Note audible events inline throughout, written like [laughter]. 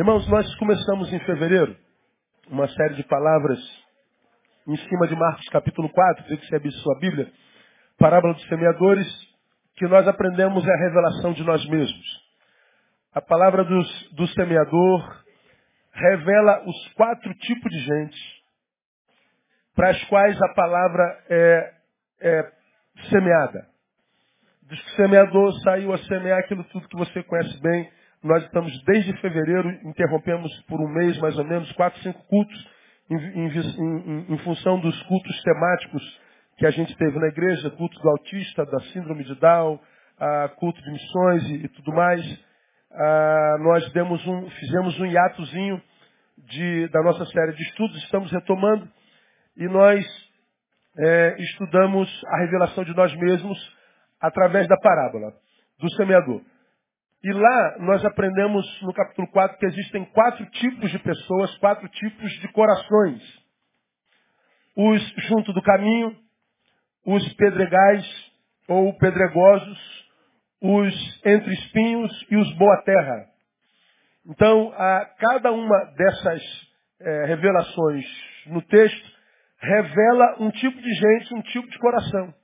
Irmãos, nós começamos em fevereiro uma série de palavras em cima de Marcos capítulo 4, queria que você abrisse sua Bíblia, parábola dos semeadores, que nós aprendemos é a revelação de nós mesmos. A palavra dos, do semeador revela os quatro tipos de gente para as quais a palavra é, é semeada. Diz que o semeador saiu a semear aquilo tudo que você conhece bem. Nós estamos desde fevereiro, interrompemos por um mês mais ou menos, quatro, cinco cultos, em, em, em, em função dos cultos temáticos que a gente teve na igreja, culto do autista, da síndrome de Down, culto de missões e, e tudo mais. Nós demos um, fizemos um hiatozinho de, da nossa série de estudos, estamos retomando, e nós é, estudamos a revelação de nós mesmos através da parábola do semeador. E lá nós aprendemos no capítulo 4 que existem quatro tipos de pessoas, quatro tipos de corações. Os junto do caminho, os pedregais ou pedregosos, os entre espinhos e os boa terra. Então, a cada uma dessas é, revelações no texto revela um tipo de gente, um tipo de coração.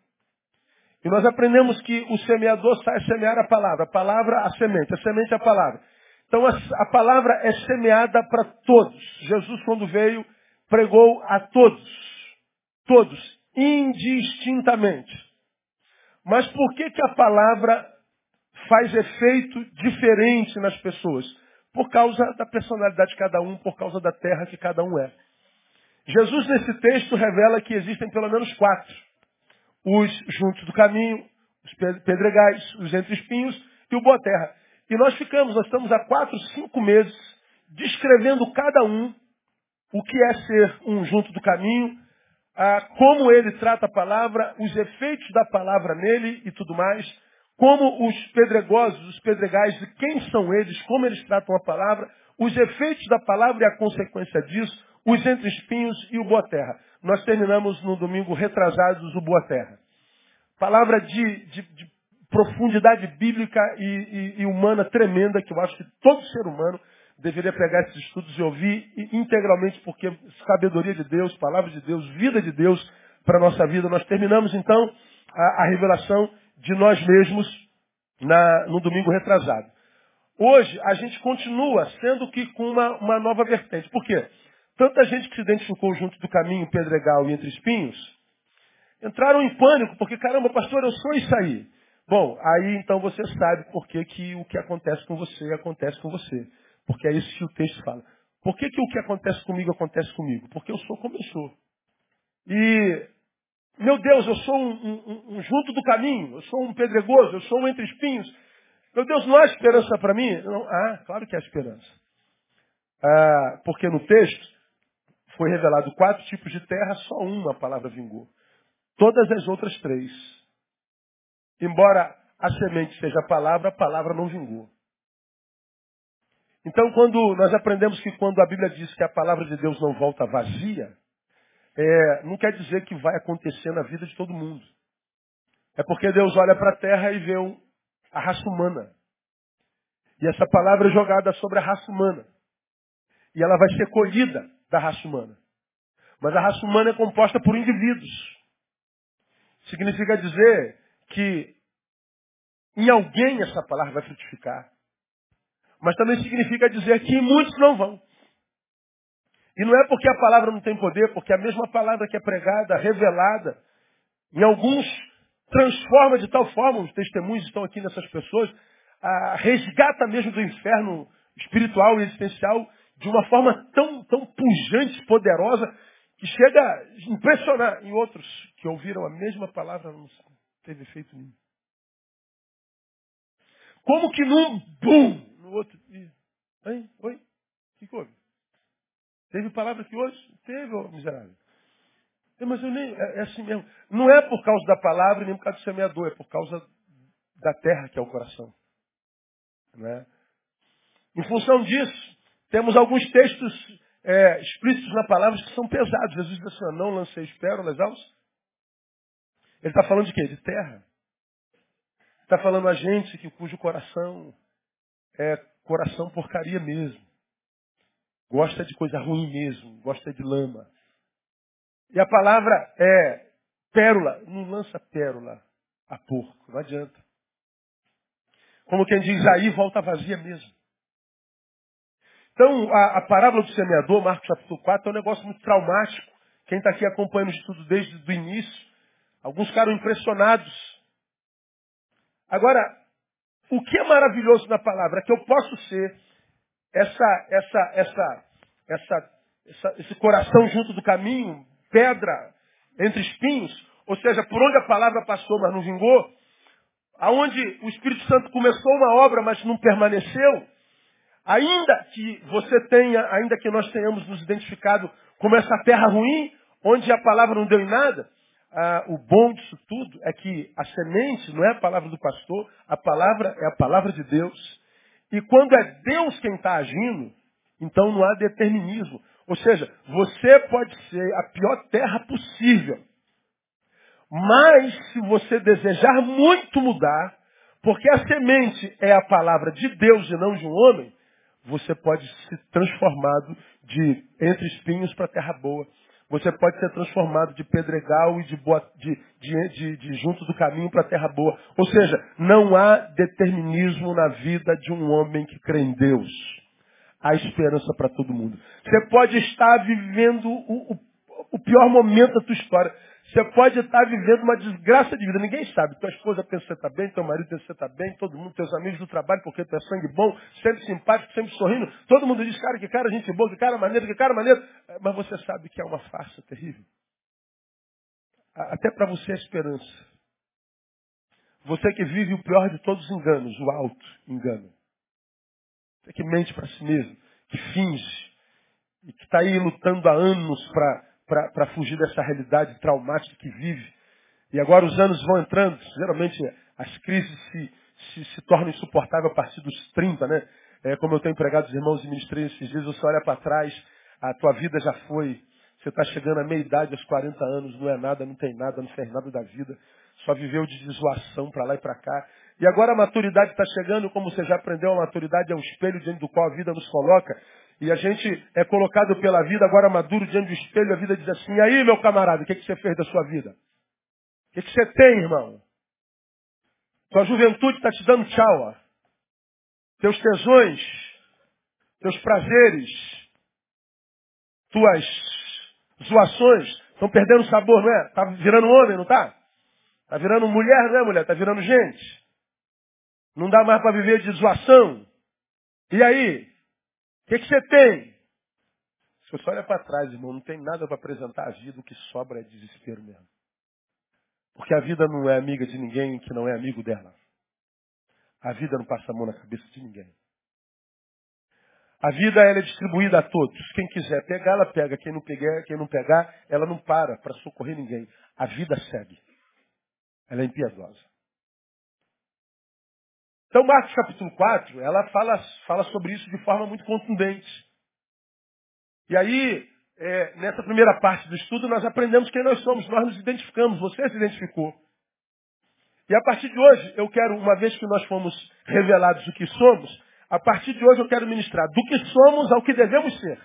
E nós aprendemos que o semeador sai semear a palavra, a palavra a semente, a semente a palavra. Então a, a palavra é semeada para todos. Jesus, quando veio, pregou a todos. Todos, indistintamente. Mas por que, que a palavra faz efeito diferente nas pessoas? Por causa da personalidade de cada um, por causa da terra que cada um é. Jesus, nesse texto, revela que existem pelo menos quatro os juntos do caminho, os pedregais, os entre espinhos e o boa terra. E nós ficamos, nós estamos há quatro, cinco meses descrevendo cada um o que é ser um junto do caminho, como ele trata a palavra, os efeitos da palavra nele e tudo mais, como os pedregosos, os pedregais, quem são eles, como eles tratam a palavra, os efeitos da palavra e a consequência disso, os entre espinhos e o boa terra. Nós terminamos no domingo retrasados o boa terra. Palavra de, de, de profundidade bíblica e, e, e, humana tremenda que eu acho que todo ser humano deveria pegar esses estudos e ouvir integralmente, porque sabedoria de Deus, palavra de Deus, vida de Deus para a nossa vida. Nós terminamos então a, a revelação de nós mesmos na, no domingo retrasado. Hoje a gente continua sendo que com uma, uma nova vertente. Por quê? Tanta gente que se identificou junto do caminho pedregal e entre espinhos, entraram em pânico, porque, caramba, pastor, eu sou isso aí. Bom, aí então você sabe por que, que o que acontece com você acontece com você. Porque é isso que o texto fala. Por que, que o que acontece comigo acontece comigo? Porque eu sou como eu sou. E, meu Deus, eu sou um, um, um junto do caminho, eu sou um pedregoso, eu sou um entre espinhos. Meu Deus, não há esperança para mim? Não, ah, claro que há esperança. Ah, porque no texto foi revelado quatro tipos de terra, só uma palavra vingou. Todas as outras três. Embora a semente seja a palavra, a palavra não vingou. Então, quando nós aprendemos que quando a Bíblia diz que a palavra de Deus não volta vazia, é, não quer dizer que vai acontecer na vida de todo mundo. É porque Deus olha para a terra e vê um, a raça humana. E essa palavra é jogada sobre a raça humana. E ela vai ser colhida da raça humana. Mas a raça humana é composta por indivíduos. Significa dizer que em alguém essa palavra vai frutificar. Mas também significa dizer que muitos não vão. E não é porque a palavra não tem poder, porque a mesma palavra que é pregada, revelada, em alguns transforma de tal forma, os testemunhos estão aqui nessas pessoas, a, resgata mesmo do inferno espiritual e existencial de uma forma tão, tão pujante, poderosa, que chega a impressionar. em outros que ouviram a mesma palavra não teve efeito nenhum. Como que num bum, no outro. Hein? Oi? O que, que houve? Teve palavra aqui hoje? Teve, ó, miserável. É, mas eu nem. É, é, assim mesmo. Não é por causa da palavra nem por causa do semeador, é por causa da terra que é o coração. Né? Em função disso, temos alguns textos é, explícitos na palavra que são pesados. Jesus diz assim, não lancei pérolas aos. Ele está falando de quê? De terra. Está falando a gente que, cujo coração é coração porcaria mesmo. Gosta de coisa ruim mesmo, gosta de lama. E a palavra é pérola. Não lança pérola a porco, não adianta. Como quem diz aí, volta vazia mesmo. Então, a, a parábola do semeador, Marcos capítulo 4, é um negócio muito traumático. Quem está aqui acompanhando o estudo desde o início, alguns ficaram impressionados. Agora, o que é maravilhoso na palavra é que eu posso ser essa, essa, essa, essa, essa, esse coração junto do caminho, pedra entre espinhos, ou seja, por onde a palavra passou, mas não vingou, aonde o Espírito Santo começou uma obra, mas não permaneceu, ainda que você tenha, ainda que nós tenhamos nos identificado como essa terra ruim, onde a palavra não deu em nada, ah, o bom disso tudo é que a semente não é a palavra do pastor, a palavra é a palavra de Deus. E quando é Deus quem está agindo, então não há determinismo. Ou seja, você pode ser a pior terra possível. Mas se você desejar muito mudar, porque a semente é a palavra de Deus e não de um homem, você pode ser transformado de entre espinhos para terra boa. Você pode ser transformado de pedregal e de, boa, de, de, de, junto do caminho para terra boa. Ou seja, não há determinismo na vida de um homem que crê em Deus. Há esperança para todo mundo. Você pode estar vivendo o, o, o pior momento da tua história. Você pode estar vivendo uma desgraça de vida. Ninguém sabe. Tua esposa pensa que você está bem, teu marido pensa que você está bem, todo mundo, teus amigos do trabalho, porque tu é sangue bom, sempre simpático, sempre sorrindo. Todo mundo diz, cara, que cara, gente boa, que cara maneiro, que cara maneiro. Mas você sabe que é uma farsa terrível. Até para você é esperança. Você que vive o pior de todos os enganos, o alto engano. Você que mente para si mesmo, que finge, e que está aí lutando há anos para para fugir dessa realidade traumática que vive. E agora os anos vão entrando, geralmente as crises se, se, se tornam insuportáveis a partir dos 30, né? É, como eu tenho empregado os irmãos e ministrei esses dias, você olha para trás, a tua vida já foi, você está chegando à meia idade, aos 40 anos, não é nada, não tem nada, não fez nada da vida, só viveu de desolação para lá e para cá. E agora a maturidade está chegando, como você já aprendeu, a maturidade é um espelho diante do qual a vida nos coloca. E a gente é colocado pela vida, agora maduro, diante do espelho, a vida diz assim, e aí, meu camarada, o que, que você fez da sua vida? O que, que você tem, irmão? Tua juventude está te dando tchau, ó. Teus tesões, teus prazeres, tuas zoações estão perdendo sabor, não é? Tá virando homem, não tá? Tá virando mulher, não é mulher? Tá virando gente. Não dá mais para viver de zoação. E aí? O que, que você tem? Se você olha para trás, irmão, não tem nada para apresentar a vida, o que sobra é desespero mesmo. Porque a vida não é amiga de ninguém que não é amigo dela. A vida não passa a mão na cabeça de ninguém. A vida ela é distribuída a todos. Quem quiser pegar, ela pega. Quem não pegar, quem não pegar, ela não para para socorrer ninguém. A vida segue. Ela é impiedosa. Então, Marcos capítulo 4, ela fala, fala sobre isso de forma muito contundente. E aí, é, nessa primeira parte do estudo, nós aprendemos quem nós somos, nós nos identificamos, você se identificou. E a partir de hoje, eu quero, uma vez que nós fomos revelados o que somos, a partir de hoje eu quero ministrar do que somos ao que devemos ser.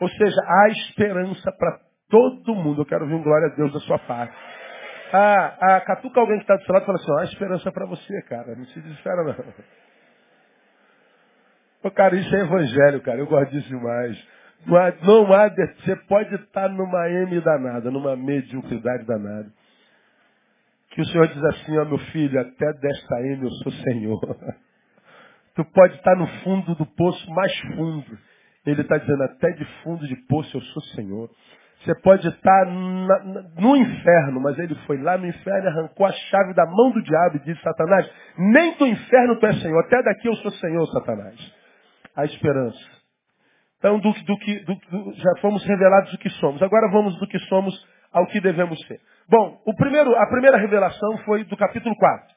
Ou seja, há esperança para todo mundo. Eu quero ouvir um glória a Deus da sua parte. Ah, ah, catuca alguém que está do seu lado e fala assim, ó, há esperança para você, cara. Não se desespera, não. Pô, cara, isso é evangelho, cara. Eu gosto disso demais. Não há, não há, você pode estar numa M danada, numa mediocridade danada. Que o Senhor diz assim, ó meu filho, até desta M eu sou Senhor. [laughs] Tu pode estar no fundo do poço mais fundo. Ele está dizendo, até de fundo de poço eu sou Senhor. Você pode estar na, no inferno, mas ele foi lá no inferno e arrancou a chave da mão do diabo e disse, Satanás, nem do inferno tu és Senhor, até daqui eu sou Senhor, Satanás. A esperança. Então, do, do, do, do, já fomos revelados o que somos. Agora vamos do que somos ao que devemos ser. Bom, o primeiro, a primeira revelação foi do capítulo 4.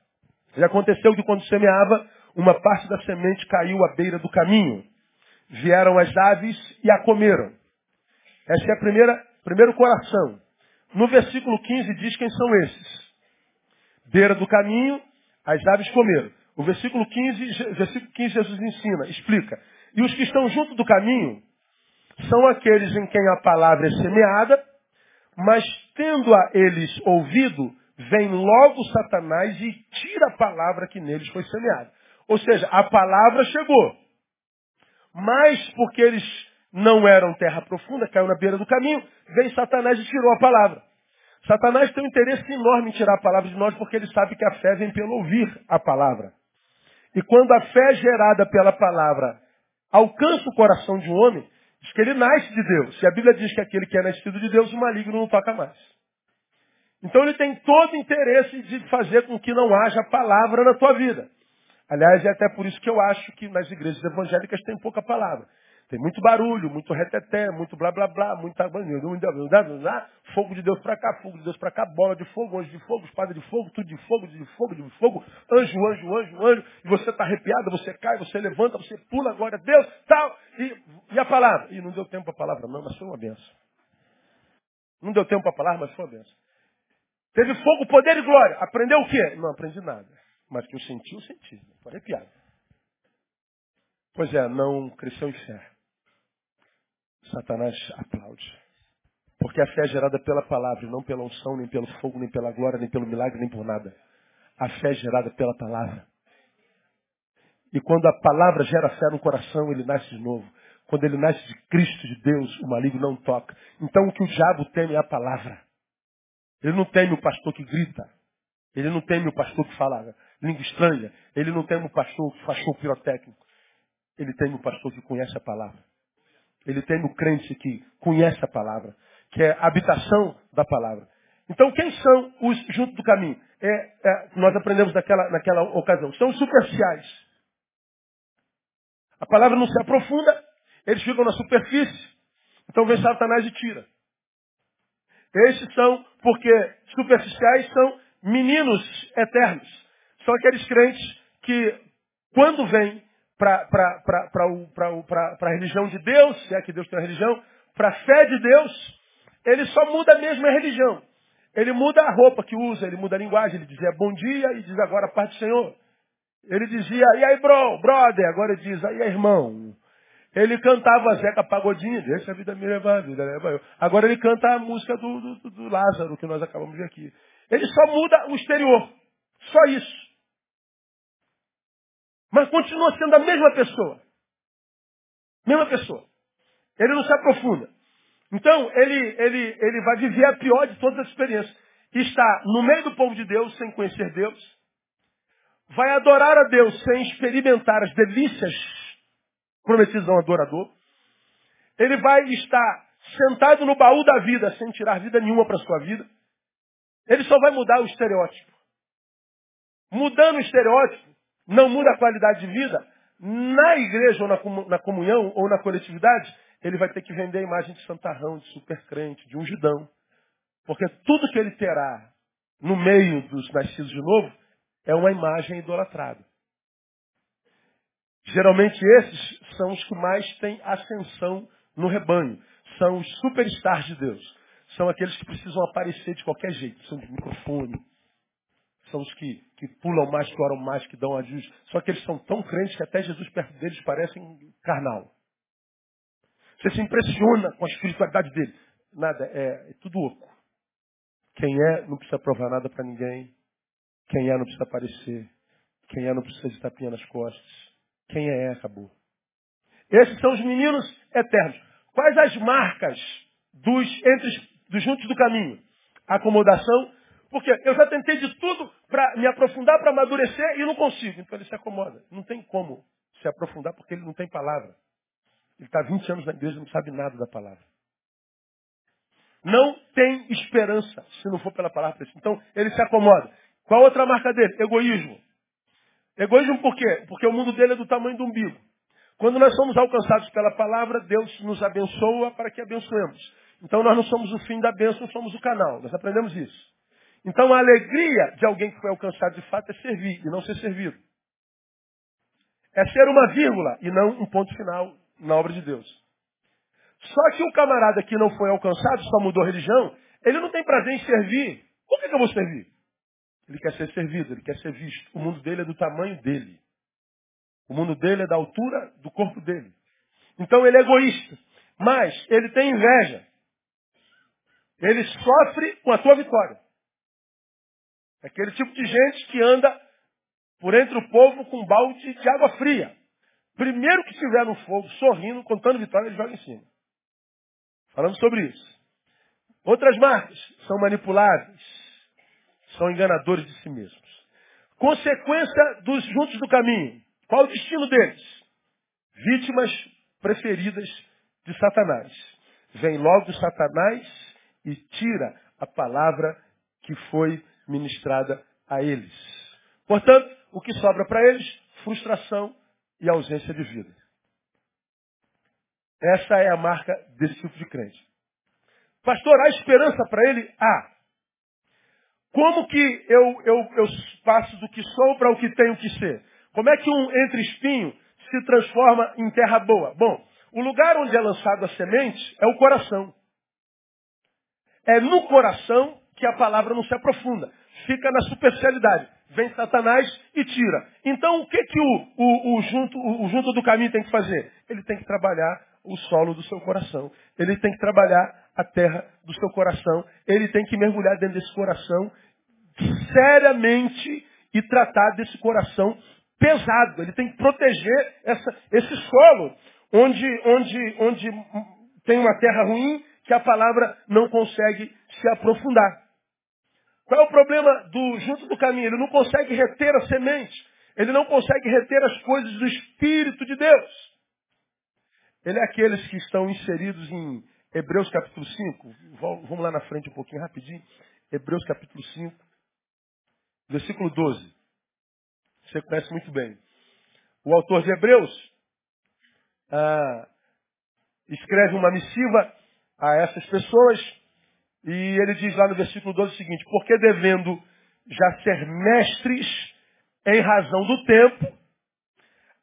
Já aconteceu que quando semeava, uma parte da semente caiu à beira do caminho. Vieram as aves e a comeram. Essa é a primeira Primeiro coração. No versículo 15 diz quem são esses. Beira do caminho, as aves comeram. O versículo 15, versículo 15 Jesus ensina, explica. E os que estão junto do caminho são aqueles em quem a palavra é semeada, mas tendo-a eles ouvido, vem logo Satanás e tira a palavra que neles foi semeada. Ou seja, a palavra chegou. Mas porque eles não eram terra profunda, caiu na beira do caminho, vem Satanás e tirou a palavra. Satanás tem um interesse enorme em tirar a palavra de nós porque ele sabe que a fé vem pelo ouvir a palavra. E quando a fé gerada pela palavra alcança o coração de um homem, diz que ele nasce de Deus. E a Bíblia diz que aquele que é nascido de Deus, o maligno não toca mais. Então ele tem todo o interesse de fazer com que não haja palavra na tua vida. Aliás, é até por isso que eu acho que nas igrejas evangélicas tem pouca palavra. Tem muito barulho, muito reteté, muito blá blá blá, muita fogo de Deus para cá, fogo de Deus para cá, bola de fogo, anjo de fogo, espada de fogo, tudo de fogo, de fogo, de fogo, anjo, anjo, anjo, anjo, e você está arrepiado, você cai, você levanta, você pula, glória a Deus, tal, e, e a palavra? E não deu tempo para a palavra não, mas foi uma benção. Não deu tempo para a palavra, mas foi uma benção. Teve fogo, poder e glória. Aprendeu o quê? Não aprendi nada. Mas que eu senti, eu senti. Foi arrepiado. Pois é, não cresceu em fé. Satanás aplaude. Porque a fé é gerada pela palavra, não pela unção, nem pelo fogo, nem pela glória, nem pelo milagre, nem por nada. A fé é gerada pela palavra. E quando a palavra gera fé no coração, ele nasce de novo. Quando ele nasce de Cristo, de Deus, o maligno não toca. Então o que o diabo teme é a palavra. Ele não teme o pastor que grita. Ele não teme o pastor que fala língua estranha. Ele não teme o pastor que faz show pirotécnico. Ele teme o pastor que conhece a palavra. Ele tem no crente que conhece a palavra, que é a habitação da palavra. Então, quem são os junto do caminho? É, é, nós aprendemos naquela, naquela ocasião. São os superficiais. A palavra não se aprofunda, eles ficam na superfície. Então vem Satanás e tira. Esses são, porque superficiais são meninos eternos. São aqueles crentes que, quando vêm para a religião de Deus, se é que Deus tem religião, para a fé de Deus, ele só muda a mesma religião. Ele muda a roupa que usa, ele muda a linguagem, ele dizia bom dia e diz agora a paz do Senhor. Ele dizia, e aí, bro, brother, agora ele diz, aí, irmão. Ele cantava Zeca Pagodinho, deixa a vida me levar, a vida leva eu. Agora ele canta a música do, do, do Lázaro, que nós acabamos de ver aqui. Ele só muda o exterior. Só isso. Mas continua sendo a mesma pessoa. Mesma pessoa. Ele não se aprofunda. Então, ele, ele, ele vai viver a pior de todas as experiências. Está no meio do povo de Deus, sem conhecer Deus. Vai adorar a Deus sem experimentar as delícias prometidas ao adorador. Ele vai estar sentado no baú da vida sem tirar vida nenhuma para sua vida. Ele só vai mudar o estereótipo. Mudando o estereótipo, não muda a qualidade de vida, na igreja ou na, comunhão ou na coletividade, ele vai ter que vender a imagem de santarrão, de supercrente, de ungidão. Porque tudo que ele terá no meio dos nascidos de novo é uma imagem idolatrada. Geralmente esses são os que mais têm ascensão no rebanho. São os superstars de Deus. São aqueles que precisam aparecer de qualquer jeito. São de microfone, são os que, que pulam mais, que oram mais, que dão ajuste. Só que eles são tão crentes que até Jesus perto deles parecem carnal. Você se impressiona com a espiritualidade dele. Nada, é, é tudo oco. Quem é não precisa provar nada para ninguém. Quem é não precisa aparecer. Quem é não precisa de tapinha nas costas. Quem é, acabou. Esses são os meninos eternos. Quais as marcas dos, entre, dos juntos do caminho? Acomodação, porque eu já tentei de tudo para me aprofundar, para amadurecer e não consigo. Então ele se acomoda. Não tem como se aprofundar porque ele não tem palavra. Ele está 20 anos na igreja e não sabe nada da palavra. Não tem esperança se não for pela palavra. Então ele se acomoda. Qual outra marca dele? Egoísmo. Egoísmo por quê? Porque o mundo dele é do tamanho do umbigo. Quando nós somos alcançados pela palavra, Deus nos abençoa para que abençoemos. Então nós não somos o fim da bênção, somos o canal. Nós aprendemos isso. Então a alegria de alguém que foi alcançado de fato é servir e não ser servido. É ser uma vírgula e não um ponto final na obra de Deus. Só que o camarada que não foi alcançado, só mudou religião, ele não tem prazer em servir. Por que, que eu vou servir? Ele quer ser servido, ele quer ser visto. O mundo dele é do tamanho dele. O mundo dele é da altura do corpo dele. Então ele é egoísta. Mas ele tem inveja. Ele sofre com a tua vitória. Aquele tipo de gente que anda por entre o povo com um balde de água fria. Primeiro que tiver no fogo, sorrindo, contando vitória, ele joga em cima. Falamos sobre isso. Outras marcas são manipuláveis, são enganadores de si mesmos. Consequência dos juntos do caminho. Qual o destino deles? Vítimas preferidas de Satanás. Vem logo Satanás e tira a palavra que foi ministrada a eles. Portanto, o que sobra para eles? Frustração e ausência de vida. Essa é a marca desse tipo de crente. Pastor, há esperança para ele? Há. Como que eu, eu, eu passo do que sou para o que tenho que ser? Como é que um entre espinho se transforma em terra boa? Bom, o lugar onde é lançado a semente é o coração. É no coração que a palavra não se aprofunda. Fica na superficialidade. Vem Satanás e tira. Então o que, que o, o, o, junto, o junto do caminho tem que fazer? Ele tem que trabalhar o solo do seu coração. Ele tem que trabalhar a terra do seu coração. Ele tem que mergulhar dentro desse coração seriamente e tratar desse coração pesado. Ele tem que proteger essa, esse solo onde, onde, onde tem uma terra ruim que a palavra não consegue se aprofundar. Qual é o problema do junto do caminho? Ele não consegue reter a semente. Ele não consegue reter as coisas do Espírito de Deus. Ele é aqueles que estão inseridos em Hebreus capítulo 5. Vamos lá na frente um pouquinho rapidinho. Hebreus capítulo 5, versículo 12. Você conhece muito bem. O autor de Hebreus ah, escreve uma missiva a essas pessoas e ele diz lá no versículo 12 o seguinte: Porque devendo já ser mestres em razão do tempo,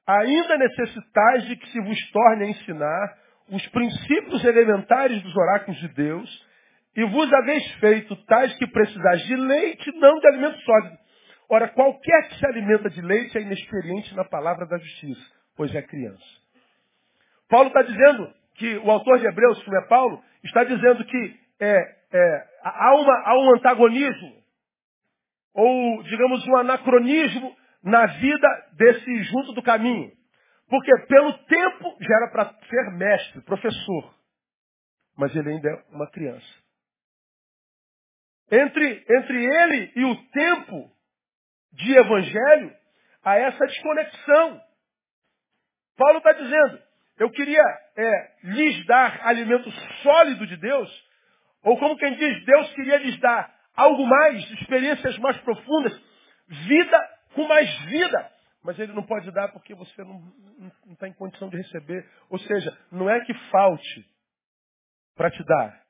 ainda necessitais de que se vos torne a ensinar os princípios elementares dos oráculos de Deus, e vos haveis feito tais que precisais de leite, não de alimento sólido. Ora, qualquer que se alimenta de leite é inexperiente na palavra da justiça, pois é criança. Paulo está dizendo que, o autor de Hebreus, que é Paulo, está dizendo que é, é, há, uma, há um antagonismo, ou, digamos, um anacronismo na vida desse junto do caminho. Porque pelo tempo já era para ser mestre, professor. Mas ele ainda é uma criança. Entre, entre ele e o tempo de evangelho, há essa desconexão. Paulo está dizendo, eu queria é, lhes dar alimento sólido de Deus, ou como quem diz, Deus queria lhes dar algo mais, experiências mais profundas, vida com mais vida. Mas ele não pode dar porque você não está em condição de receber. Ou seja, não é que falte para te dar,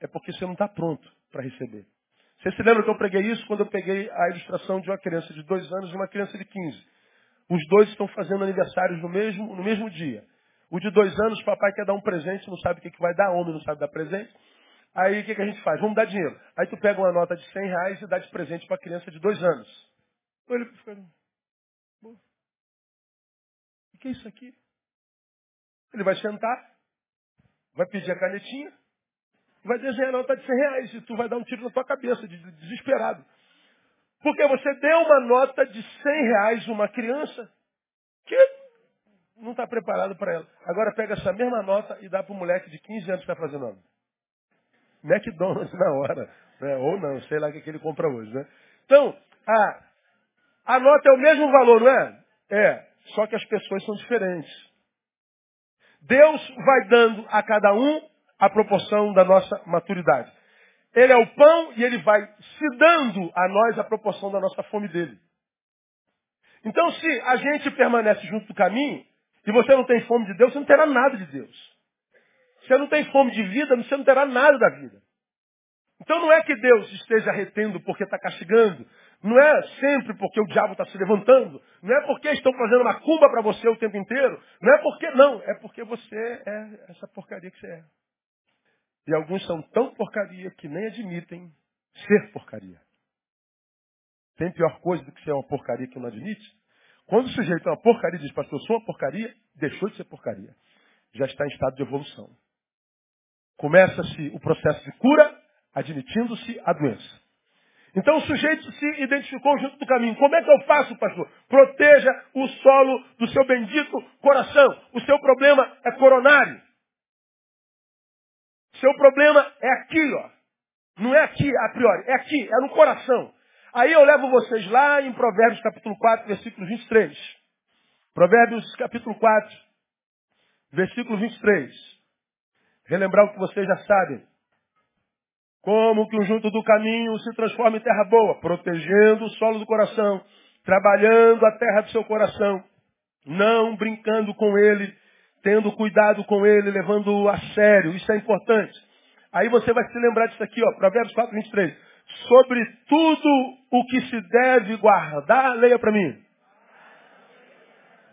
é porque você não está pronto para receber. Você se lembra que eu preguei isso quando eu peguei a ilustração de uma criança de dois anos e uma criança de 15. Os dois estão fazendo aniversários no mesmo, no mesmo dia. O de dois anos, papai quer dar um presente, não sabe o que, que vai dar, homem não sabe dar presente. Aí o que, que a gente faz? Vamos dar dinheiro. Aí tu pega uma nota de 100 reais e dá de presente para a criança de dois anos. Ele fica, o que é isso aqui? Ele vai sentar, vai pedir a canetinha, vai desenhar a nota de 100 reais e tu vai dar um tiro na tua cabeça, de, desesperado. Porque você deu uma nota de 100 reais a uma criança que não está preparado para ela. Agora pega essa mesma nota e dá para o moleque de 15 anos que está fazendo ano. McDonald's [laughs] na hora. Né? Ou não, sei lá o que, que ele compra hoje. Né? Então, a, a nota é o mesmo valor, não é? É, só que as pessoas são diferentes. Deus vai dando a cada um a proporção da nossa maturidade. Ele é o pão e ele vai se dando a nós a proporção da nossa fome dele. Então, se a gente permanece junto do caminho e você não tem fome de Deus, você não terá nada de Deus. Você não tem fome de vida, você não terá nada da vida. Então não é que Deus esteja retendo porque está castigando. Não é sempre porque o diabo está se levantando. Não é porque estão fazendo uma cumba para você o tempo inteiro. Não é porque não. É porque você é essa porcaria que você é. E alguns são tão porcaria que nem admitem ser porcaria. Tem pior coisa do que ser uma porcaria que não admite? Quando o sujeito é uma porcaria e diz, pastor, eu sou uma porcaria, deixou de ser porcaria. Já está em estado de evolução. Começa-se o processo de cura, admitindo-se a doença. Então o sujeito se identificou junto do caminho. Como é que eu faço, pastor? Proteja o solo do seu bendito coração. O seu problema é coronário. Seu problema é aqui, ó. Não é aqui a priori, é aqui, é no coração. Aí eu levo vocês lá em Provérbios capítulo 4, versículo 23. Provérbios capítulo 4, versículo 23. Relembrar o que vocês já sabem. Como que o junto do caminho se transforma em terra boa, protegendo o solo do coração, trabalhando a terra do seu coração, não brincando com ele, tendo cuidado com ele, levando-o a sério. Isso é importante. Aí você vai se lembrar disso aqui, ó, Provérbios 4, 23. Sobre tudo o que se deve guardar, leia para mim.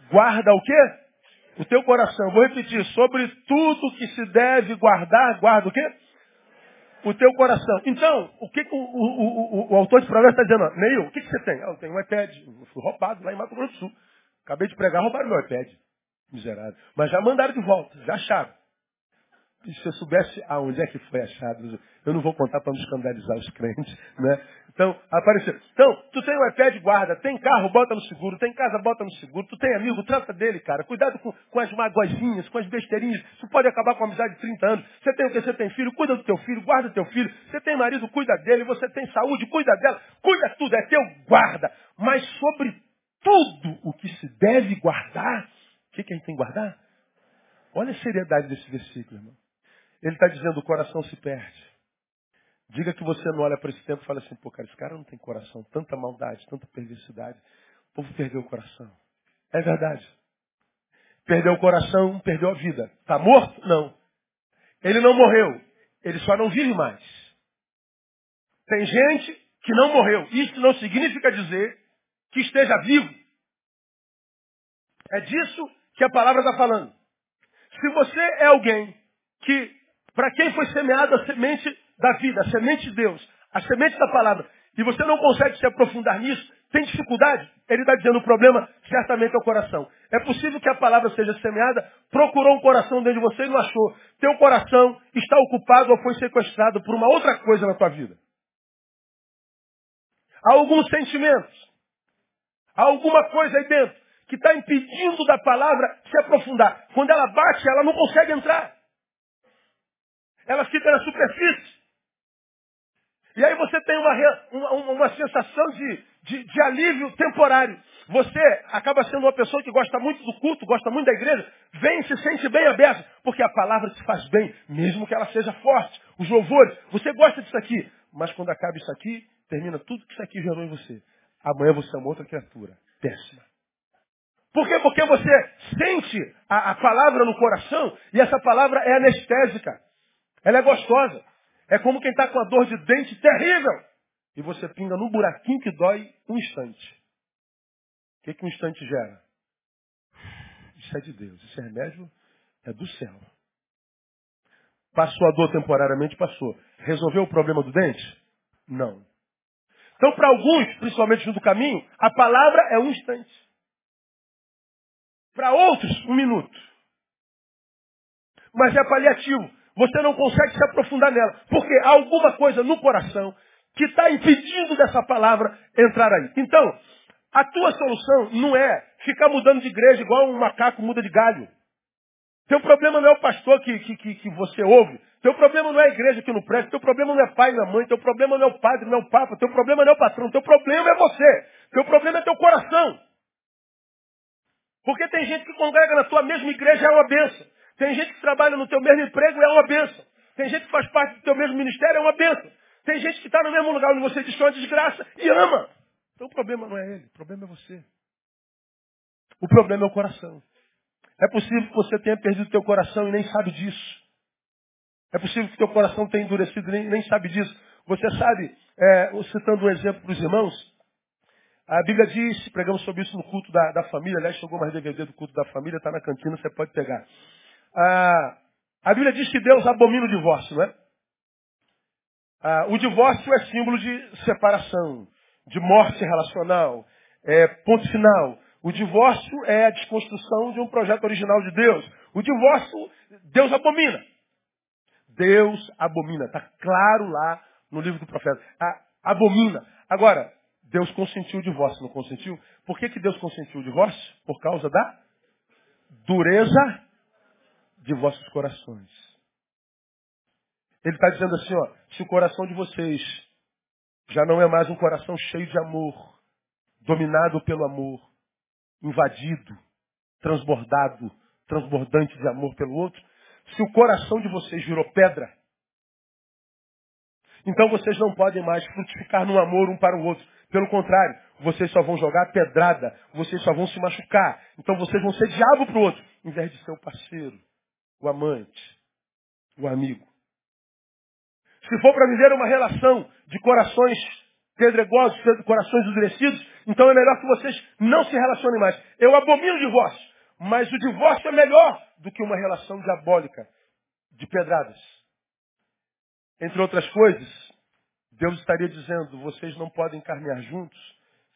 Guarda o quê? O teu coração. Vou repetir. Sobre tudo que se deve guardar, guarda o quê? o teu coração. Então, o que, o, o, o, o, autor de Provérbios está dizendo? Neil, o que, que você tem? Ah, eu tenho um iPad. Eu fui roubado lá em Mato Grosso do Sul. Acabei de pregar, roubaram meu iPad. Miserável. Mas já mandaram de volta, já acharam. Se eu soubesse aonde é que foi achado, eu não vou contar para não escandalizar os crentes, né? Então, apareceu. Então, tu tem um iPad, guarda. Tem carro, bota no seguro. Tem casa, bota no seguro. Tu tem amigo, trata dele, cara. Cuidado com, com as magoazinhas, com as besteirinhas. Isso pode acabar com a amizade de 30 anos. Você tem o que? Você tem filho? Cuida do teu filho, guarda teu filho. Você tem marido, cuida dele. Você tem saúde, cuida dela. Cuida tudo, é teu, guarda. Mas sobre tudo o que se deve guardar, o que, que a gente tem que guardar? Olha a seriedade desse versículo, irmão. Ele está dizendo, o coração se perde. Diga que você não olha para esse tempo e fala assim, pô, cara, esse cara não tem coração, tanta maldade, tanta perversidade. O povo perdeu o coração. É verdade. Perdeu o coração, perdeu a vida. Está morto? Não. Ele não morreu. Ele só não vive mais. Tem gente que não morreu. Isso não significa dizer que esteja vivo. É disso que a palavra está falando. Se você é alguém que para quem foi semeada a semente da vida, a semente de Deus, a semente da palavra, e você não consegue se aprofundar nisso, tem dificuldade, ele está dizendo o problema certamente é o coração. É possível que a palavra seja semeada, procurou um coração dentro de você e não achou. Teu coração está ocupado ou foi sequestrado por uma outra coisa na tua vida. Há alguns sentimentos, há alguma coisa aí dentro que está impedindo da palavra se aprofundar. Quando ela bate, ela não consegue entrar ela fica na superfície. E aí você tem uma, uma, uma sensação de, de, de, alívio temporário. Você acaba sendo uma pessoa que gosta muito do culto, gosta muito da igreja, vem e se sente bem aberto, porque a palavra te faz bem, mesmo que ela seja forte. Os louvores, você gosta disso aqui. Mas quando acaba isso aqui, termina tudo que isso aqui gerou em você. Amanhã você é uma outra criatura. Péssima. Por quê? Porque você sente a, a palavra no coração e essa palavra é anestésica. Ela é gostosa. É como quem está com a dor de dente terrível. E você pinga num buraquinho que dói um instante. O que, que um instante gera? Isso é de Deus. Esse remédio é do céu. Passou a dor temporariamente? Passou. Resolveu o problema do dente? Não. Então, para alguns, principalmente no caminho, a palavra é um instante. Para outros, um minuto. Mas é paliativo. Você não consegue se aprofundar nela. Porque há alguma coisa no coração que está impedindo dessa palavra entrar aí. Então, a tua solução não é ficar mudando de igreja igual um macaco muda de galho. Teu problema não é o pastor que, que, que, que você ouve. Teu problema não é a igreja que não presta. Teu problema não é pai e mãe. Teu problema não é o padre, não é o papa. Teu problema não é o patrão. Teu problema é você. Teu problema é teu coração. Porque tem gente que congrega na tua mesma igreja é uma benção. Tem gente que trabalha no teu mesmo emprego é uma benção. Tem gente que faz parte do teu mesmo ministério é uma benção. Tem gente que está no mesmo lugar onde você diz que é uma desgraça e ama. Então o problema não é ele, o problema é você. O problema é o coração. É possível que você tenha perdido teu coração e nem sabe disso. É possível que teu coração tenha endurecido e nem, nem sabe disso. Você sabe, é, citando um exemplo para os irmãos, a Bíblia diz, pregamos sobre isso no culto da, da família, aliás, chegou mais DVD do culto da família, está na cantina, você pode pegar. Ah, a Bíblia diz que Deus abomina o divórcio, não é? Ah, o divórcio é símbolo de separação, de morte relacional, é ponto final. O divórcio é a desconstrução de um projeto original de Deus. O divórcio, Deus abomina. Deus abomina. Está claro lá no livro do profeta. A, abomina. Agora, Deus consentiu o divórcio, não consentiu? Por que, que Deus consentiu o divórcio? Por causa da dureza de vossos corações. Ele está dizendo assim, ó, se o coração de vocês já não é mais um coração cheio de amor, dominado pelo amor, invadido, transbordado, transbordante de amor pelo outro, se o coração de vocês virou pedra, então vocês não podem mais frutificar no amor um para o outro. Pelo contrário, vocês só vão jogar pedrada, vocês só vão se machucar. Então vocês vão ser diabo para o outro, em vez de ser o parceiro, o amante, o amigo. Se for para viver uma relação de corações pedregosos, corações endurecidos, então é melhor que vocês não se relacionem mais. Eu abomino o divórcio, mas o divórcio é melhor do que uma relação diabólica de pedradas. Entre outras coisas, Deus estaria dizendo, vocês não podem caminhar juntos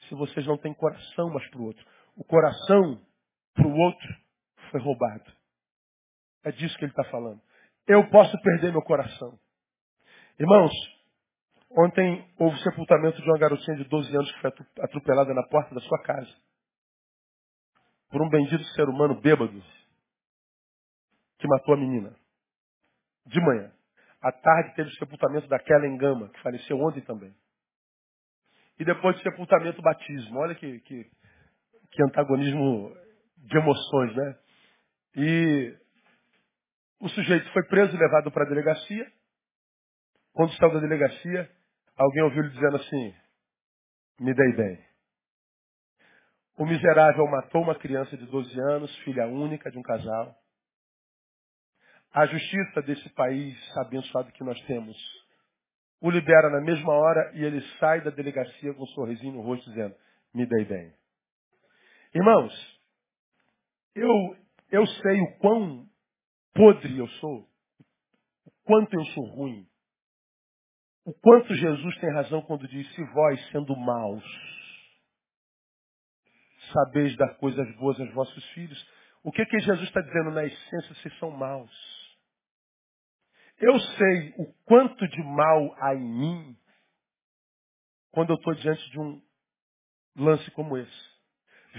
se vocês não têm coração mais para o outro. O coração para o outro foi roubado. É disso que ele está falando. Eu posso perder meu coração. Irmãos, ontem houve o sepultamento de uma garotinha de 12 anos que foi atropelada na porta da sua casa. Por um bendito ser humano bêbado que matou a menina. De manhã. À tarde teve o sepultamento daquela engama, que faleceu ontem também. E depois do sepultamento, o batismo. Olha que, que, que antagonismo de emoções, né? E o sujeito foi preso e levado para a delegacia. Quando saiu da delegacia, alguém ouviu ele dizendo assim, me dei bem. O miserável matou uma criança de 12 anos, filha única de um casal. A justiça desse país abençoado que nós temos o libera na mesma hora e ele sai da delegacia com um sorrisinho no rosto dizendo, me dei bem. Irmãos, eu, eu sei o quão podre eu sou, o quanto eu sou ruim, o quanto Jesus tem razão quando diz, se vós, sendo maus, sabeis dar coisas boas aos vossos filhos, o que que Jesus está dizendo na essência, vocês são maus. Eu sei o quanto de mal há em mim quando eu estou diante de um lance como esse.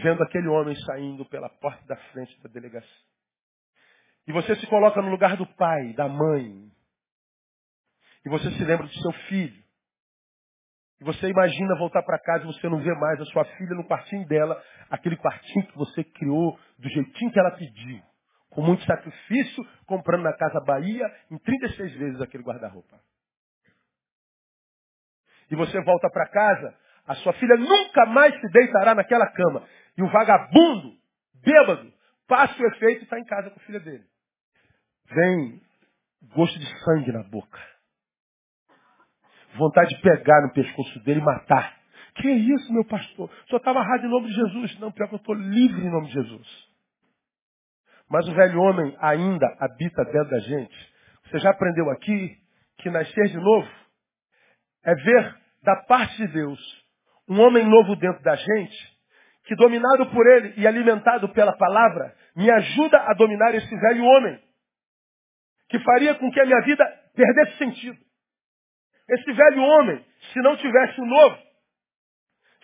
Vendo aquele homem saindo pela porta da frente da delegacia. E você se coloca no lugar do pai, da mãe. E você se lembra do seu filho. E você imagina voltar para casa e você não vê mais a sua filha no quartinho dela, aquele quartinho que você criou do jeitinho que ela pediu com muito sacrifício, comprando na Casa Bahia em 36 vezes aquele guarda-roupa. E você volta para casa, a sua filha nunca mais se deitará naquela cama. E o vagabundo, bêbado, passa o efeito e está em casa com a filha dele. Vem gosto de sangue na boca. Vontade de pegar no pescoço dele e matar. Que isso, meu pastor? Só estava amarrado em nome de Jesus. Não, pior que eu estou livre em nome de Jesus. Mas o velho homem ainda habita dentro da gente. Você já aprendeu aqui que nascer de novo é ver da parte de Deus um homem novo dentro da gente, que dominado por ele e alimentado pela palavra, me ajuda a dominar esse velho homem, que faria com que a minha vida perdesse sentido. Esse velho homem, se não tivesse um novo,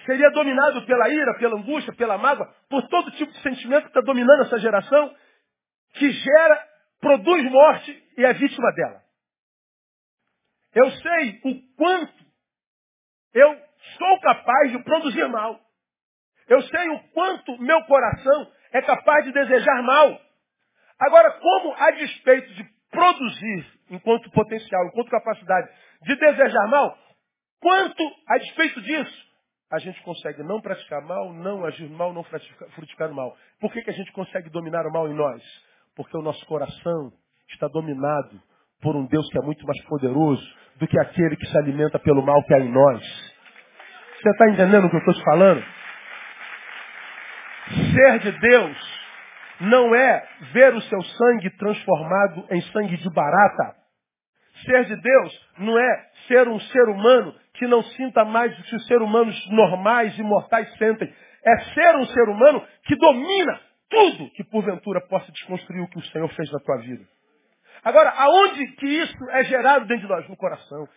seria dominado pela ira, pela angústia, pela mágoa, por todo tipo de sentimento que está dominando essa geração que gera, produz morte e é vítima dela. Eu sei o quanto eu sou capaz de produzir mal. Eu sei o quanto meu coração é capaz de desejar mal. Agora, como a despeito de produzir enquanto potencial, enquanto capacidade de desejar mal, quanto a despeito disso, a gente consegue não praticar mal, não agir mal, não frutificar o mal. Por que, que a gente consegue dominar o mal em nós? Porque o nosso coração está dominado por um Deus que é muito mais poderoso do que aquele que se alimenta pelo mal que há em nós. Você está entendendo o que eu estou te falando? Ser de Deus não é ver o seu sangue transformado em sangue de barata. Ser de Deus não é ser um ser humano que não sinta mais do que os seres humanos normais e mortais sentem. É ser um ser humano que domina tudo que porventura possa desconstruir o que o Senhor fez na tua vida. Agora, aonde que isso é gerado dentro de nós? No coração.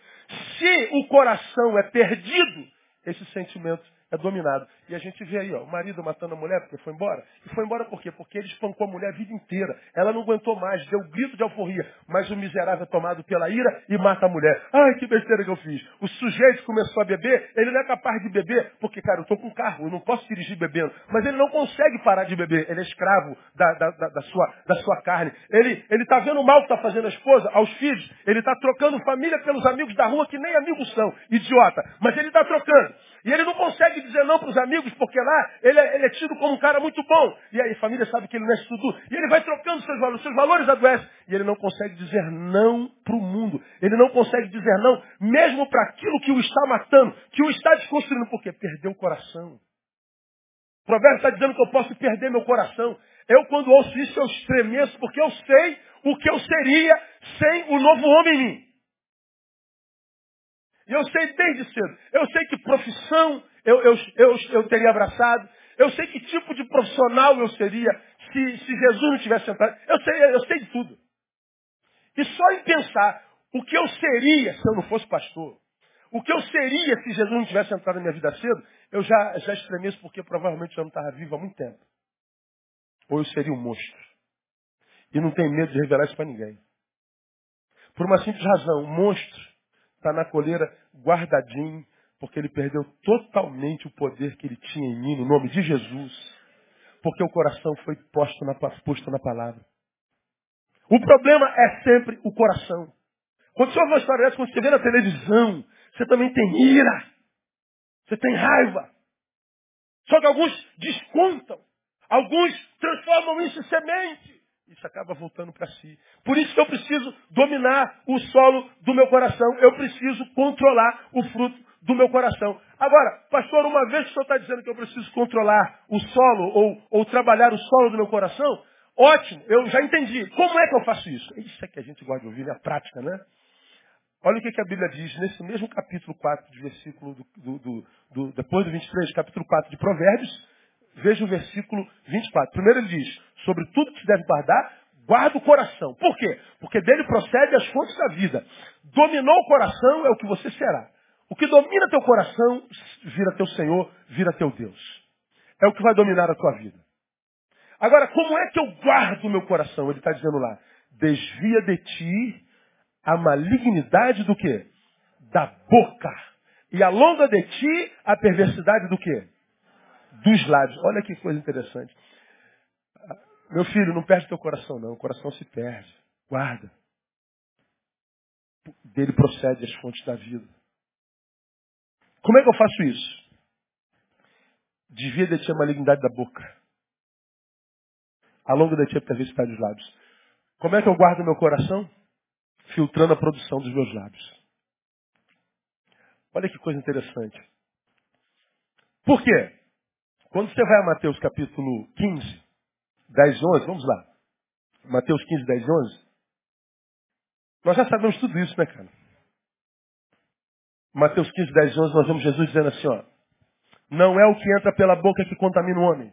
Se o coração é perdido, esse sentimento é dominado. E a gente vê aí, ó, o marido matando a mulher porque foi embora. E foi embora por quê? Porque ele espancou a mulher a vida inteira. Ela não aguentou mais, deu um grito de alforria. Mas o miserável é tomado pela ira e mata a mulher. Ai, que besteira que eu fiz. O sujeito começou a beber, ele não é capaz de beber, porque, cara, eu estou com carro, eu não posso dirigir bebendo. Mas ele não consegue parar de beber. Ele é escravo da, da, da, da sua, da sua carne. Ele está vendo o mal que está fazendo a esposa, aos filhos. Ele está trocando família pelos amigos da rua, que nem amigos são. Idiota. Mas ele está trocando. E ele não consegue dizer não para os amigos, porque lá ele é, ele é, tido como um cara muito bom. E aí a família sabe que ele não é tudo. E ele vai trocando seus valores. Seus valores adoecem. E ele não consegue dizer não para o mundo. Ele não consegue dizer não, mesmo para aquilo que o está matando, que o está desconstruindo. Por quê? Perdeu o coração. O provérbio está dizendo que eu posso perder meu coração. Eu, quando ouço isso, eu estremeço, porque eu sei o que eu seria sem o novo homem em mim. E eu sei desde cedo. Eu sei que profissão eu, eu, eu, eu teria abraçado. Eu sei que tipo de profissional eu seria se, se Jesus não tivesse entrado. Eu sei, eu sei de tudo. E só em pensar o que eu seria se eu não fosse pastor, o que eu seria se Jesus não tivesse entrado na minha vida cedo, eu já, já estremeço porque provavelmente eu não estava vivo há muito tempo. Ou eu seria um monstro. E não tenho medo de revelar isso para ninguém. Por uma simples razão, o monstro está na coleira guardadinho, porque ele perdeu totalmente o poder que ele tinha em mim, no nome de Jesus. Porque o coração foi posto na, posto na palavra. O problema é sempre o coração. Quando você ouve uma história dessa, quando você vê na televisão, você também tem ira. Você tem raiva. Só que alguns descontam. Alguns transformam isso em semente. Isso acaba voltando para si. Por isso que eu preciso dominar o solo do meu coração. Eu preciso controlar o fruto do meu coração. Agora, pastor, uma vez que o senhor está dizendo que eu preciso controlar o solo ou, ou trabalhar o solo do meu coração, ótimo, eu já entendi. Como é que eu faço isso? Isso é que a gente gosta de ouvir, é a prática, né? Olha o que, a Bíblia diz nesse mesmo capítulo 4, de versículo do, do, do, depois do 23, capítulo 4 de Provérbios, veja o versículo 24. Primeiro ele diz, sobre tudo que se deve guardar, guarda o coração. Por quê? Porque dele procede as fontes da vida. Dominou o coração é o que você será. O que domina teu coração vira teu Senhor, vira teu Deus. É o que vai dominar a tua vida. Agora, como é que eu guardo o meu coração? Ele está dizendo lá, desvia de ti a malignidade do quê? Da boca. E alonga de ti a perversidade do quê? Dos lábios. Olha que coisa interessante. Meu filho, não perde teu coração, não. O coração se perde. Guarda. Dele procede as fontes da vida. Como é que eu faço isso? Desvia de ti a malignidade da boca. Alonga de ti a perversidade dos lábios. Como é que eu guardo meu coração? Filtrando a produção dos meus lábios. Olha que coisa interessante. Por quê? Quando você vai a Mateus capítulo 15, 10 e 11, vamos lá. Mateus 15, 10 e 11. Nós já sabemos tudo isso, né, cara? Mateus 15, 10 e 11, nós vemos Jesus dizendo assim, ó. Não é o que entra pela boca que contamina o homem.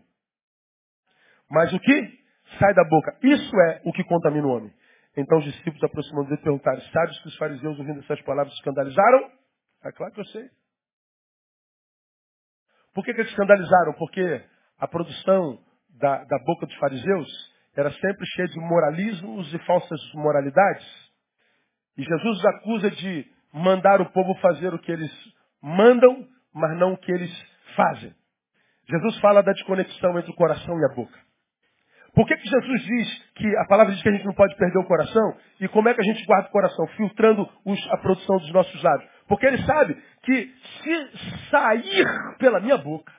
Mas o que sai da boca. Isso é o que contamina o homem. Então os discípulos aproximando dele perguntaram, sabes que os fariseus ouvindo essas palavras escandalizaram? É claro que eu sei. Por que, que eles escandalizaram? Porque a produção da, da boca dos fariseus era sempre cheia de moralismos e falsas moralidades. E Jesus os acusa de mandar o povo fazer o que eles mandam, mas não o que eles fazem. Jesus fala da desconexão entre o coração e a boca. Por que, que Jesus diz que a palavra diz que a gente não pode perder o coração? E como é que a gente guarda o coração? Filtrando os, a produção dos nossos lábios. Porque ele sabe que se sair pela minha boca,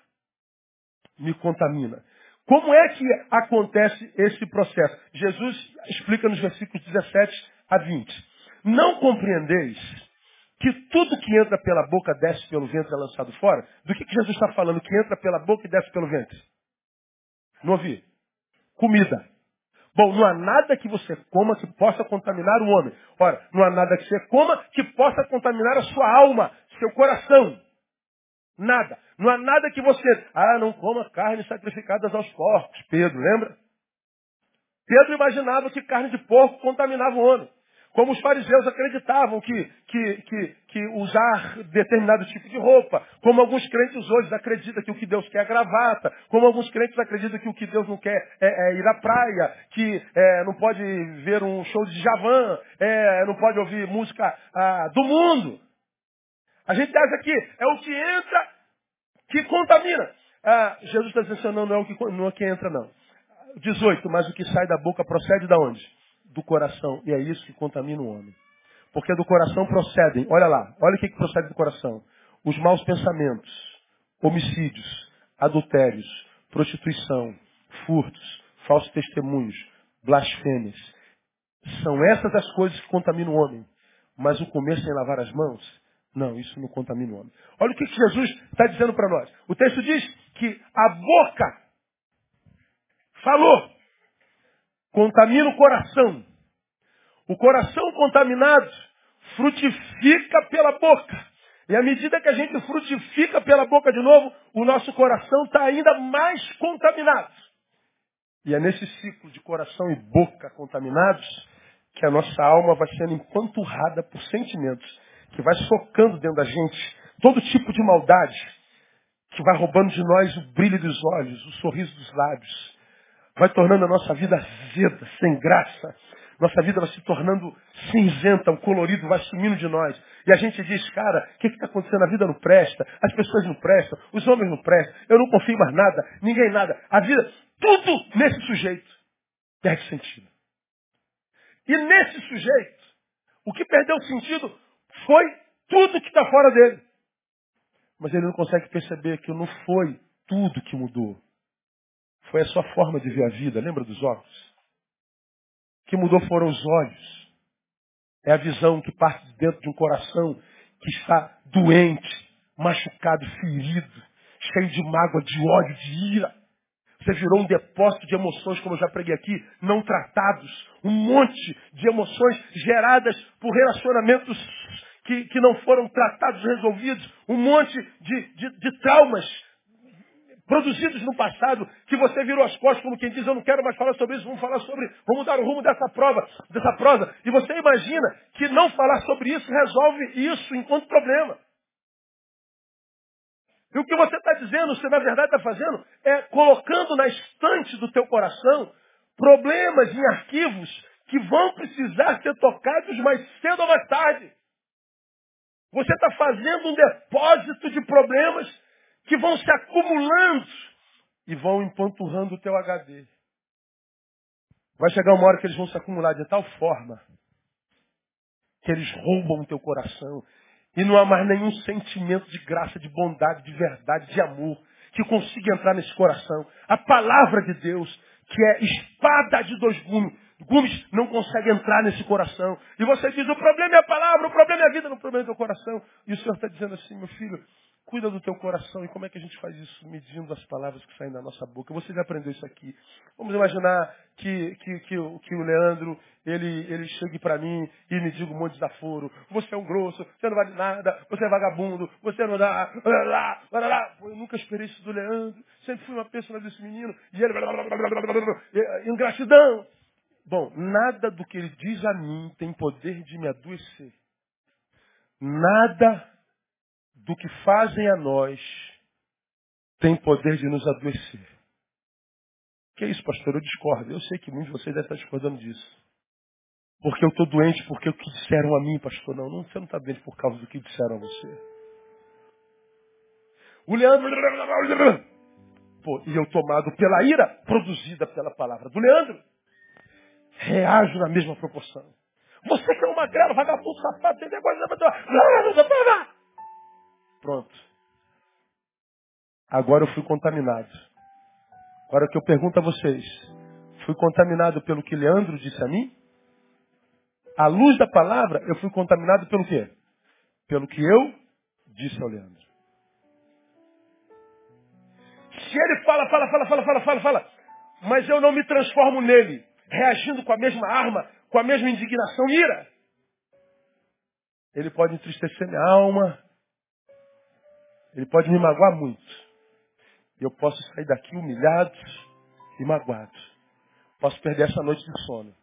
me contamina. Como é que acontece esse processo? Jesus explica nos versículos 17 a 20. Não compreendeis que tudo que entra pela boca desce pelo ventre é lançado fora? Do que, que Jesus está falando? Que entra pela boca e desce pelo ventre? Não ouvi. Comida. Bom, não há nada que você coma que possa contaminar o homem. Ora, não há nada que você coma que possa contaminar a sua alma, seu coração. Nada. Não há nada que você. Ah, não coma carnes sacrificadas aos porcos. Pedro, lembra? Pedro imaginava que carne de porco contaminava o homem. Como os fariseus acreditavam que, que, que, que usar determinado tipo de roupa. Como alguns crentes hoje acreditam que o que Deus quer é gravata. Como alguns crentes acreditam que o que Deus não quer é, é ir à praia. Que é, não pode ver um show de Javan. É, não pode ouvir música ah, do mundo. A gente acha que é o que entra que contamina. Ah, Jesus está dizendo assim, não, não é o que, não é o que entra, não. 18, mas o que sai da boca procede da onde? Do coração. E é isso que contamina o homem. Porque do coração procedem, olha lá, olha o que, que procede do coração. Os maus pensamentos, homicídios, adultérios, prostituição, furtos, falsos testemunhos, blasfêmias. São essas as coisas que contaminam o homem. Mas o comer sem lavar as mãos, não, isso não contamina o homem. Olha o que Jesus está dizendo para nós. O texto diz que a boca falou, contamina o coração. O coração contaminado frutifica pela boca. E à medida que a gente frutifica pela boca de novo, o nosso coração está ainda mais contaminado. E é nesse ciclo de coração e boca contaminados que a nossa alma vai sendo empanturrada por sentimentos, que vai socando dentro da gente todo tipo de maldade, que vai roubando de nós o brilho dos olhos, o sorriso dos lábios, vai tornando a nossa vida azeda, sem graça. Nossa vida vai se tornando cinzenta, o colorido vai sumindo de nós. E a gente diz, cara, o que está acontecendo? A vida não presta, as pessoas não prestam, os homens não prestam, eu não confio mais nada, ninguém nada. A vida, tudo nesse sujeito perde sentido. E nesse sujeito, o que perdeu sentido foi tudo que está fora dele. Mas ele não consegue perceber que não foi tudo que mudou. Foi a sua forma de ver a vida. Lembra dos olhos? O que mudou foram os olhos. É a visão que parte de dentro de um coração que está doente, machucado, ferido, cheio de mágoa, de ódio, de ira. Você virou um depósito de emoções, como eu já preguei aqui, não tratados. Um monte de emoções geradas por relacionamentos que, que não foram tratados, resolvidos. Um monte de, de, de traumas produzidos no passado, que você virou as costas como quem diz, eu não quero mais falar sobre isso, vamos falar sobre, vamos dar o rumo dessa prova, dessa prosa. E você imagina que não falar sobre isso resolve isso enquanto problema. E o que você está dizendo, você na verdade está fazendo, é colocando na estante do teu coração problemas em arquivos que vão precisar ser tocados mais cedo ou mais tarde. Você está fazendo um depósito de problemas que vão se acumulando e vão empanturrando o teu HD. Vai chegar uma hora que eles vão se acumular de tal forma que eles roubam o teu coração e não há mais nenhum sentimento de graça, de bondade, de verdade, de amor que consiga entrar nesse coração. A palavra de Deus, que é espada de dois gumes, gumes, não consegue entrar nesse coração. E você diz, o problema é a palavra, o problema é a vida, o problema é o coração. E o Senhor está dizendo assim, meu filho, Cuida do teu coração. E como é que a gente faz isso? Medindo as palavras que saem da nossa boca. Você já aprendeu isso aqui. Vamos imaginar que, que, que, que o Leandro, ele, ele chegue para mim e me diga um monte de desaforo. Você é um grosso, você não vale nada, você é vagabundo, você não dá... Blá, blá, blá. Eu nunca esperei isso do Leandro. Sempre fui uma pessoa desse menino. E ele... Ingratidão. Bom, nada do que ele diz a mim tem poder de me adoecer. Nada do que fazem a nós tem poder de nos adoecer. Que é isso, pastor? Eu discordo. Eu sei que muitos de vocês devem estar discordando disso. Porque eu estou doente porque o que disseram a mim, pastor. Não, não você não está doente por causa do que disseram a você. O Leandro. Pô, e eu tomado pela ira produzida pela palavra do Leandro, reajo na mesma proporção. Você que é uma grela, vagabundo, safado, tem negócio. Pronto. Agora eu fui contaminado. Agora que eu pergunto a vocês, fui contaminado pelo que Leandro disse a mim? À luz da palavra, eu fui contaminado pelo quê? Pelo que eu disse ao Leandro. Se ele fala, fala, fala, fala, fala, fala, fala, mas eu não me transformo nele, reagindo com a mesma arma, com a mesma indignação ira, ele pode entristecer minha alma, ele pode me magoar muito. Eu posso sair daqui humilhado e magoado. Posso perder essa noite de sono.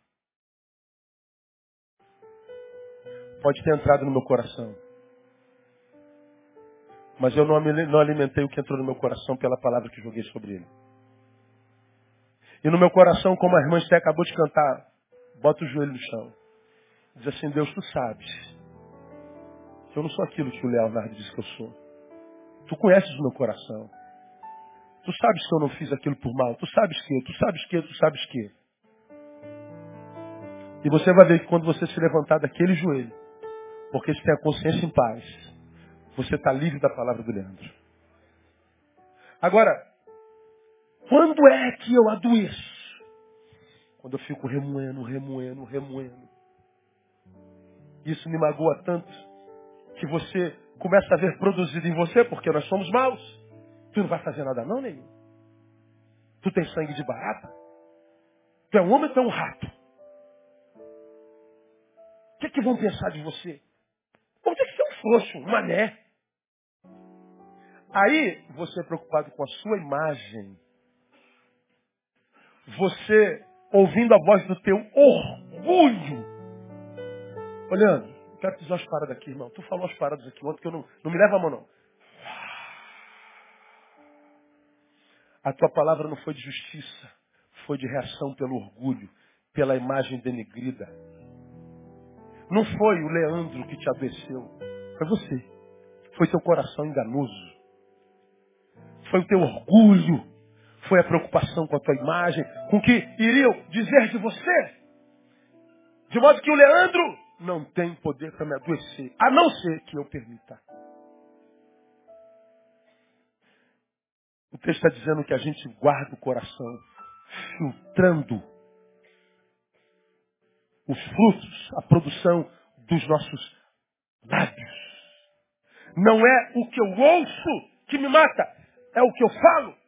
Pode ter entrado no meu coração. Mas eu não alimentei o que entrou no meu coração pela palavra que joguei sobre ele. E no meu coração, como a irmã Esté acabou de cantar, bota o joelho no chão. Diz assim, Deus, tu sabes. Que eu não sou aquilo que o Leonardo disse que eu sou. Tu conheces o meu coração. Tu sabes que eu não fiz aquilo por mal. Tu sabes que, tu sabes que, tu sabes que. E você vai ver que quando você se levantar daquele joelho, porque você tem a consciência em paz, você está livre da palavra do Leandro. Agora, quando é que eu adoeço? Quando eu fico remoendo, remoendo, remoendo. Isso me magoa tanto que você começa a ver produzido em você, porque nós somos maus. Tu não vai fazer nada não, nenhum. Tu tem sangue de barata? Tu é um homem ou tu é um rato? O que, é que vão pensar de você? Vão ter que ser um frouxo, um mané. Aí, você é preocupado com a sua imagem, você ouvindo a voz do teu orgulho. Olhando, quero te dizer umas paradas aqui, irmão. Tu falou as paradas aqui ontem que eu não, não me leva a mão, não. A tua palavra não foi de justiça, foi de reação pelo orgulho, pela imagem denegrida. Não foi o Leandro que te adoeceu, foi você. Foi teu coração enganoso. Foi o teu orgulho foi a preocupação com a tua imagem, com o que iriam dizer de você. De modo que o Leandro não tem poder para me adoecer, a não ser que eu permita. O texto está dizendo que a gente guarda o coração, filtrando os frutos, a produção dos nossos lábios. Não é o que eu ouço que me mata, é o que eu falo.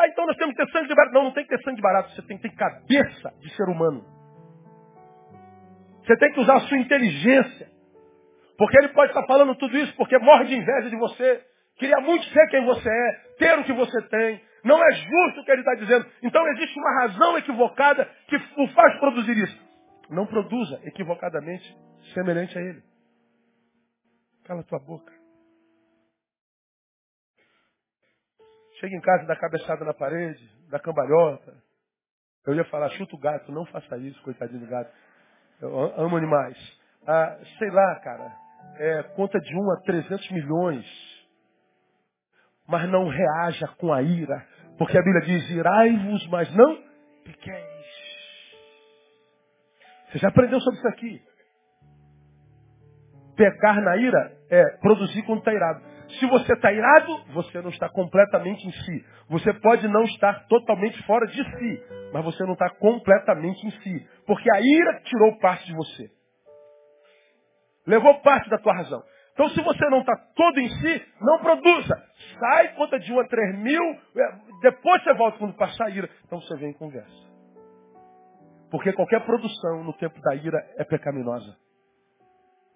Ah, então nós temos que ter sangue de barato. Não, não tem que ter sangue de barato. Você tem que ter cabeça de ser humano. Você tem que usar a sua inteligência. Porque ele pode estar falando tudo isso porque morre de inveja de você. Queria muito ser quem você é, ter o que você tem. Não é justo o que ele está dizendo. Então existe uma razão equivocada que o faz produzir isso. Não produza equivocadamente semelhante a ele. Cala tua boca. Chega em casa, dá cabeçada na parede, dá cambalhota. Eu ia falar, chuta o gato, não faça isso, coitadinho do gato. Eu amo animais. Ah, sei lá, cara, é, conta de 1 a 300 milhões. Mas não reaja com a ira. Porque a Bíblia diz, irai-vos, mas não pequeis. Você já aprendeu sobre isso aqui. Pecar na ira é produzir quando está irado. Se você está irado, você não está completamente em si. Você pode não estar totalmente fora de si, mas você não está completamente em si. Porque a ira tirou parte de você. Levou parte da tua razão. Então, se você não está todo em si, não produza. Sai, conta de 1 a 3 mil, é, depois você volta quando passar a ira. Então você vem e conversa. Porque qualquer produção no tempo da ira é pecaminosa.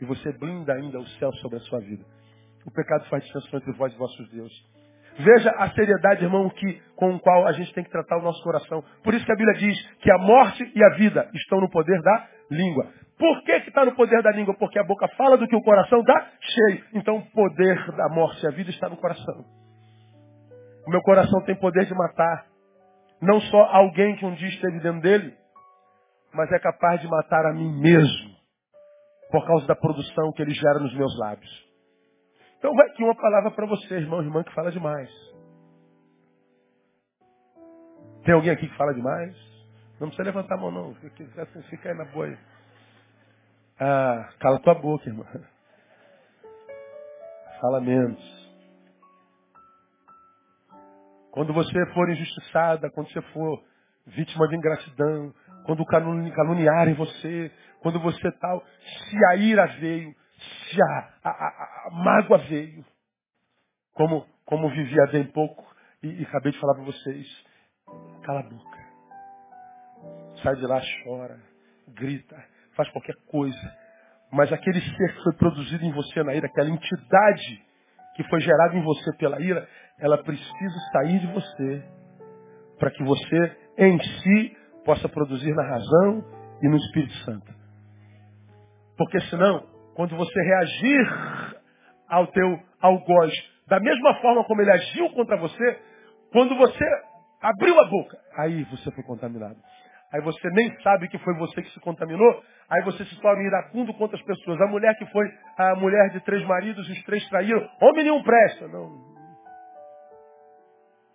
E você blinda ainda o céu sobre a sua vida. O pecado faz distinção entre vós e vossos Deus. Veja a seriedade, irmão, que, com o qual a gente tem que tratar o nosso coração. Por isso que a Bíblia diz que a morte e a vida estão no poder da língua. Por que está no poder da língua? Porque a boca fala do que o coração dá cheio. Então o poder da morte e a vida está no coração. O meu coração tem poder de matar. Não só alguém que um dia esteve dentro dele, mas é capaz de matar a mim mesmo. Por causa da produção que ele gera nos meus lábios. Então vai aqui uma palavra para você, irmão, irmã, que fala demais. Tem alguém aqui que fala demais? Não precisa levantar a mão, não. Fica, assim, fica aí na boa. Aí. Ah, cala tua boca, irmã. Fala menos. Quando você for injustiçada, quando você for vítima de ingratidão, quando caluniarem você, quando você tal, se a ira veio, se a, a, a, mágoa veio, como, como vivia bem pouco, e, e acabei de falar para vocês, cala a boca. Sai de lá, chora, grita, faz qualquer coisa. Mas aquele ser que foi produzido em você na ira, aquela entidade que foi gerada em você pela ira, ela precisa sair de você para que você em si possa produzir na razão e no Espírito Santo. Porque senão, quando você reagir ao teu algoz da mesma forma como ele agiu contra você, quando você abriu a boca, aí você foi contaminado. Aí você nem sabe que foi você que se contaminou, aí você se torna iracundo contra as pessoas. A mulher que foi a mulher de três maridos, os três traíram, homem nenhum presta. Não.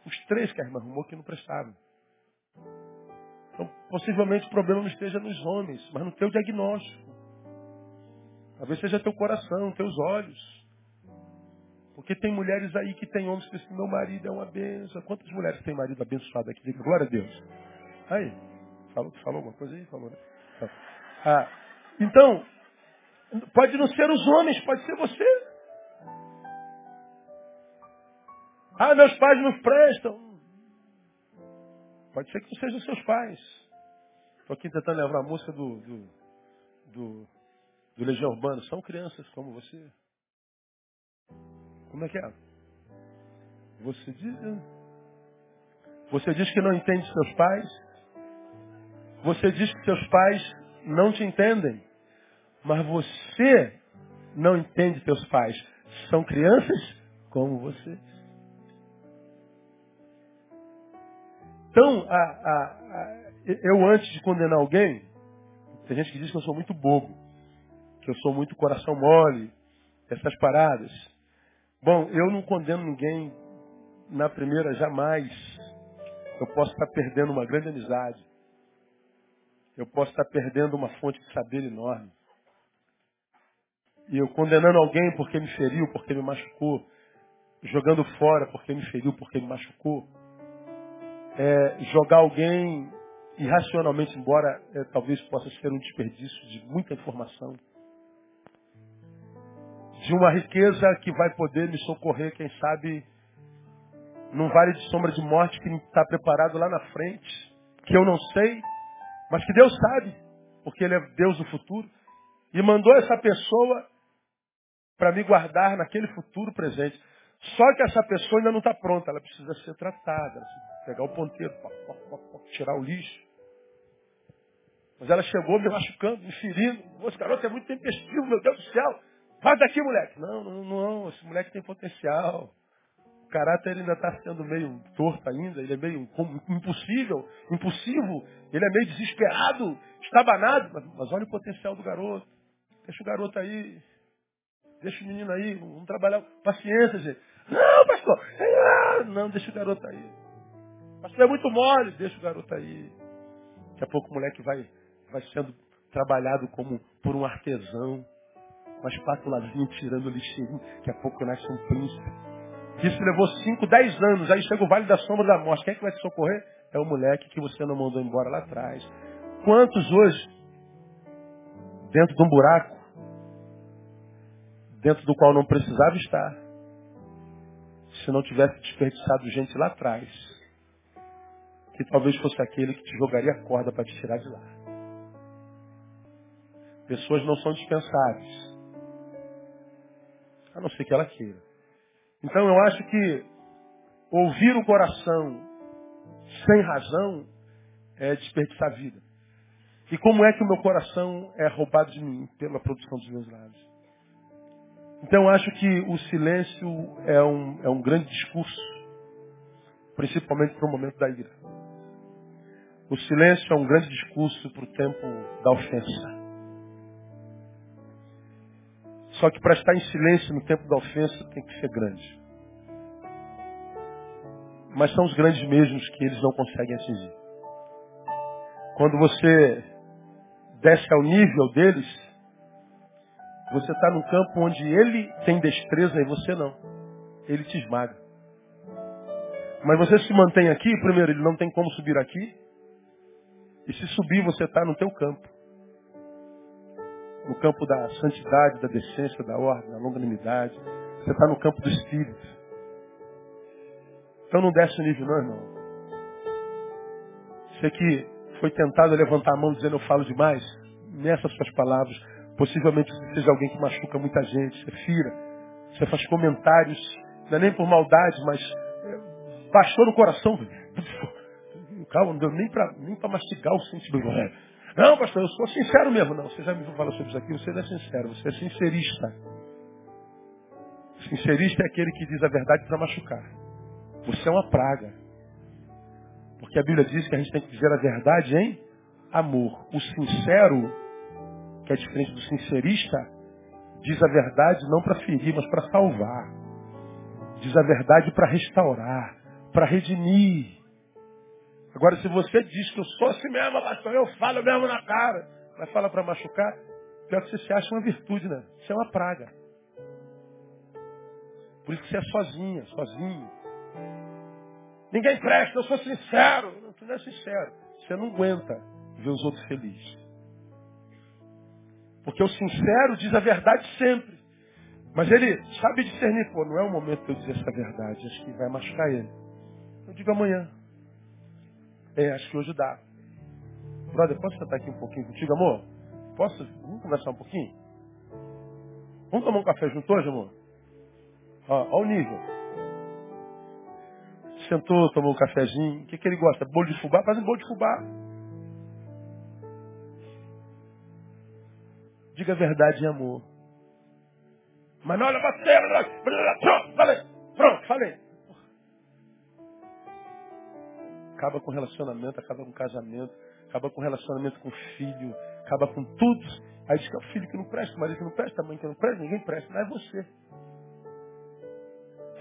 Os três que a irmã arrumou que não prestavam. Então, possivelmente o problema não esteja nos homens, mas no teu diagnóstico. Talvez seja teu coração, teus olhos. Porque tem mulheres aí que têm homens que dizem, meu marido é uma benção. Quantas mulheres têm marido abençoado aqui? Diga, glória a Deus. Aí, falou, falou alguma coisa aí? Falou, né? Ah, então, pode não ser os homens, pode ser você. Ah, meus pais não prestam. Pode ser que não sejam seus pais. Estou aqui tentando levar a música do, do, do, do Legião Urbana. São crianças como você. Como é que é? Você diz, você diz que não entende seus pais. Você diz que seus pais não te entendem. Mas você não entende seus pais. São crianças como você. Então, a, a, a, eu antes de condenar alguém, tem gente que diz que eu sou muito bobo, que eu sou muito coração mole, essas paradas. Bom, eu não condeno ninguém na primeira jamais. Eu posso estar perdendo uma grande amizade. Eu posso estar perdendo uma fonte de saber enorme. E eu condenando alguém porque me feriu, porque me machucou, jogando fora porque me feriu, porque me machucou, é, jogar alguém irracionalmente, embora é, talvez possa ser um desperdício de muita informação, de uma riqueza que vai poder me socorrer, quem sabe, num vale de sombra de morte que está preparado lá na frente, que eu não sei, mas que Deus sabe, porque Ele é Deus do futuro, e mandou essa pessoa para me guardar naquele futuro presente. Só que essa pessoa ainda não está pronta, ela precisa ser tratada, pegar o ponteiro, tirar o lixo. Mas ela chegou me machucando, me ferindo. Esse garoto é muito tempestivo, meu Deus do céu. Vai daqui, moleque. Não, não, não, esse moleque tem potencial. O caráter ainda está sendo meio torto ainda, ele é meio impossível, impulsivo, ele é meio desesperado, estabanado. Mas, mas olha o potencial do garoto. Deixa o garoto aí. Deixa o menino aí, vamos trabalhar. Paciência, gente. Não, pastor. Não, deixa o garoto aí. Pastor, é muito mole, deixa o garoto aí. Daqui a pouco o moleque vai, vai sendo trabalhado como por um artesão uma espátulazinha tirando o lixinho. Daqui a pouco nasce um príncipe. Isso levou 5, 10 anos. Aí chega o vale da sombra da morte. Quem é que vai te socorrer? É o moleque que você não mandou embora lá atrás. Quantos hoje, dentro de um buraco, dentro do qual não precisava estar, se não tivesse desperdiçado gente lá atrás, que talvez fosse aquele que te jogaria a corda para te tirar de lá. Pessoas não são dispensáveis. A não ser que ela queira. Então eu acho que ouvir o coração sem razão é desperdiçar a vida. E como é que o meu coração é roubado de mim? Pela produção dos meus lábios. Então eu acho que o silêncio é um, é um grande discurso, principalmente para o momento da ira. O silêncio é um grande discurso para o tempo da ofensa. Só que para estar em silêncio no tempo da ofensa tem que ser grande. Mas são os grandes mesmos que eles não conseguem atingir. Quando você desce ao nível deles, você está num campo onde ele tem destreza e você não. Ele te esmaga. Mas você se mantém aqui, primeiro, ele não tem como subir aqui. E se subir, você está no teu campo no campo da santidade, da decência, da ordem, da longanimidade. Você está no campo do Espírito. Então não desce o nível não, irmão. Você que foi tentado a levantar a mão dizendo eu falo demais, nessas suas palavras, possivelmente você seja alguém que machuca muita gente, você fira, você faz comentários, não é nem por maldade, mas é, baixou no coração. [laughs] Calma, não deu nem para nem mastigar o sentimento. [laughs] Não, pastor, eu sou sincero mesmo. Não, você já me falou sobre isso aqui, você não é sincero, você é sincerista. Sincerista é aquele que diz a verdade para machucar. Você é uma praga. Porque a Bíblia diz que a gente tem que dizer a verdade em amor. O sincero, que é diferente do sincerista, diz a verdade não para ferir, mas para salvar. Diz a verdade para restaurar, para redimir. Agora, se você diz que eu sou assim mesmo, pastor, eu falo mesmo na cara, mas fala para machucar, pior que você se acha uma virtude, né? Isso é uma praga. Por isso que você é sozinha, sozinho. Ninguém presta, eu sou sincero. Não, tu não é sincero. Você não aguenta ver os outros felizes. Porque o sincero diz a verdade sempre. Mas ele sabe discernir, pô, não é o momento de eu dizer essa verdade, acho que vai machucar ele. Eu digo amanhã. É, acho que hoje dá. Brother, posso sentar aqui um pouquinho contigo, amor? Posso? Vamos conversar um pouquinho? Vamos tomar um café junto hoje, amor? Ó, ó o nível. Sentou, tomou um cafezinho. O que, que ele gosta? Bolo de fubá? Faz um bolo de fubá. Diga a verdade amor. Mas não olha Pronto, falei. Pronto, falei. Acaba com relacionamento, acaba com casamento, acaba com relacionamento com filho, acaba com tudo. Aí diz que é o filho que não presta, o marido que não presta, a mãe que não presta, ninguém presta, não é você.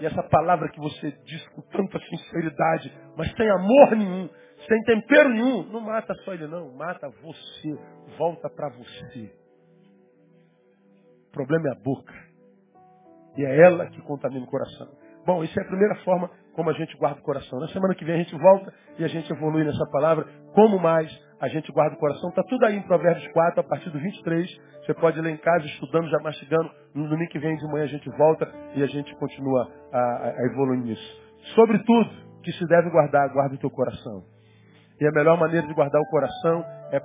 E essa palavra que você diz com tanta sinceridade, mas sem amor nenhum, sem tempero nenhum, não mata só ele não, mata você, volta para você. O problema é a boca. E é ela que contamina o coração. Bom, isso é a primeira forma como a gente guarda o coração. Na semana que vem a gente volta e a gente evolui nessa palavra. Como mais a gente guarda o coração? Está tudo aí em Provérbios 4, a partir do 23. Você pode ler em casa, estudando, já mastigando. No domingo que vem de manhã a gente volta e a gente continua a, a evoluir nisso. Sobretudo, que se deve guardar, guarda o teu coração. E a melhor maneira de guardar o coração é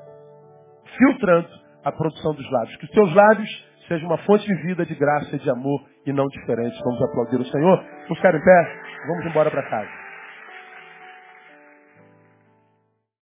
filtrando a produção dos lábios. Que os teus lábios sejam uma fonte de vida, de graça e de amor e não diferente. Vamos aplaudir o Senhor. Vamos ficar em pé. Vamos embora para casa.